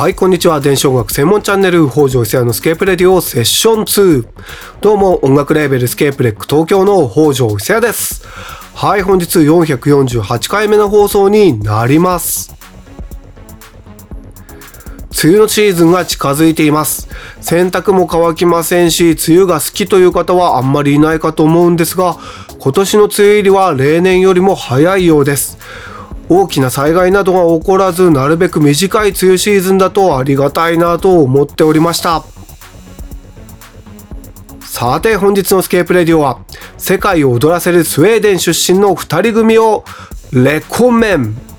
はい、こんにちは。電子音楽専門チャンネル、北条久也のスケープレディオセッション2。どうも、音楽レーベルスケープレック東京の北条久也です。はい、本日448回目の放送になります。梅雨のシーズンが近づいています。洗濯も乾きませんし、梅雨が好きという方はあんまりいないかと思うんですが、今年の梅雨入りは例年よりも早いようです。大きな災害などが起こらずなるべく短い梅雨シーズンだとありがたいなと思っておりました。さて本日のスケープレディオは世界を踊らせるスウェーデン出身の2人組をレコメン。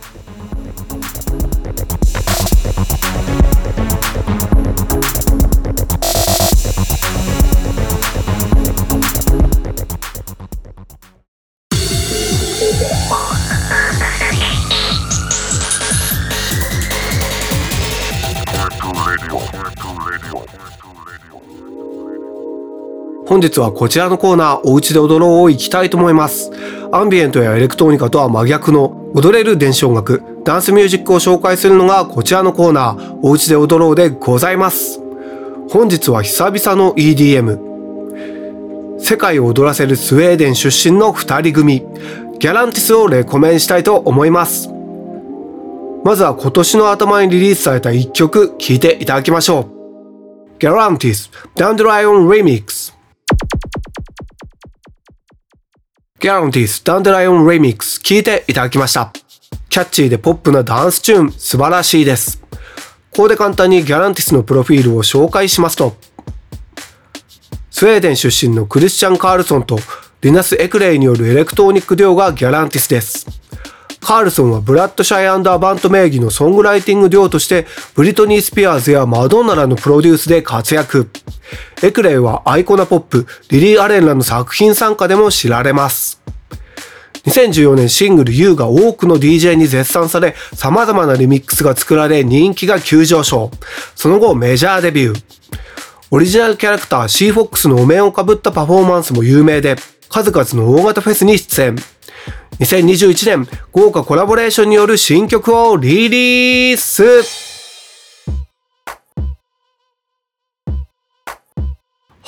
本日はこちらのコーナー、おうちで踊ろうを行きたいと思います。アンビエントやエレクトロニカとは真逆の踊れる電子音楽、ダンスミュージックを紹介するのがこちらのコーナー、おうちで踊ろうでございます。本日は久々の EDM。世界を踊らせるスウェーデン出身の2人組、ギャランティスをレコメンしたいと思います。まずは今年の頭にリリースされた1曲聴いていただきましょう。ギャランティス、ダンデライオンリミックス。ギャランティスダンデライオンレミックス聴いていただきました。キャッチーでポップなダンスチューン素晴らしいです。ここで簡単にギャランティスのプロフィールを紹介しますと、スウェーデン出身のクリスチャン・カールソンとリナス・エクレイによるエレクトロニックデュオがギャランティスです。カールソンはブラッドシャイ・アンド・アヴァント名義のソングライティングデュオとしてブリトニー・スピアーズやマドンナらのプロデュースで活躍。エクレイはアイコナポップ、リリー・アレンらの作品参加でも知られます。2014年シングル U が多くの DJ に絶賛され、様々なリミックスが作られ人気が急上昇。その後メジャーデビュー。オリジナルキャラクター Seafox のお面をかぶったパフォーマンスも有名で、数々の大型フェスに出演。2021年、豪華コラボレーションによる新曲をリリース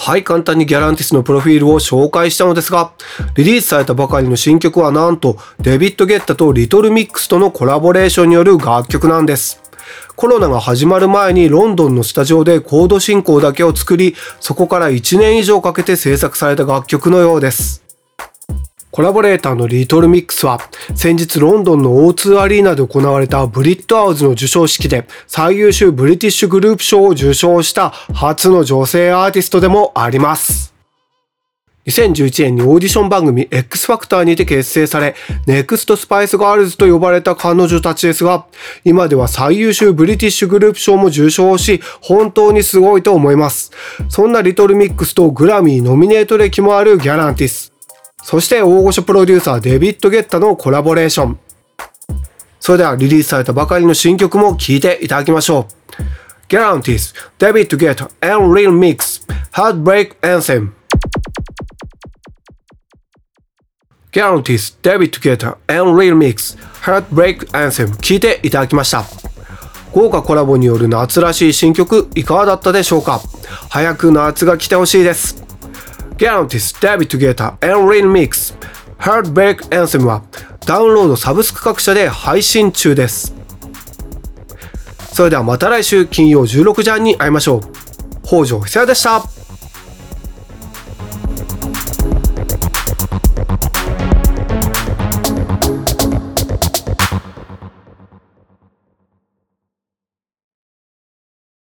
はい、簡単にギャランティスのプロフィールを紹介したのですが、リリースされたばかりの新曲はなんと、デビッド・ゲッタとリトル・ミックスとのコラボレーションによる楽曲なんです。コロナが始まる前にロンドンのスタジオでコード進行だけを作り、そこから1年以上かけて制作された楽曲のようです。コラボレーターのリトルミックスは先日ロンドンの O2 アリーナで行われたブリッドアウズの授賞式で最優秀ブリティッシュグループ賞を受賞した初の女性アーティストでもあります。2011年にオーディション番組 X ファクターにて結成され、ネクストスパイスガールズと呼ばれた彼女たちですが、今では最優秀ブリティッシュグループ賞も受賞し、本当にすごいと思います。そんなリトルミックスとグラミーノミネート歴もあるギャランティス。そして大御所プロデューサーデビッド・ゲッタのコラボレーション。それではリリースされたばかりの新曲も聴いていただきましょう。 Galantis, David Guetta and Little Mix, Heartbreak Anthem. Guarantees, David Guetta and Real Mix, Heartbreak Anthem 聴いていただきました。豪華コラボによる夏らしい新曲いかがだったでしょうか？早く夏が来てほしいです。Guarantees David Guetta and Lin Mix Heartbreak Anthem はダウンロードサブスク各社で配信中です。それではまた来週金曜16時半に会いましょう。北条久也でした。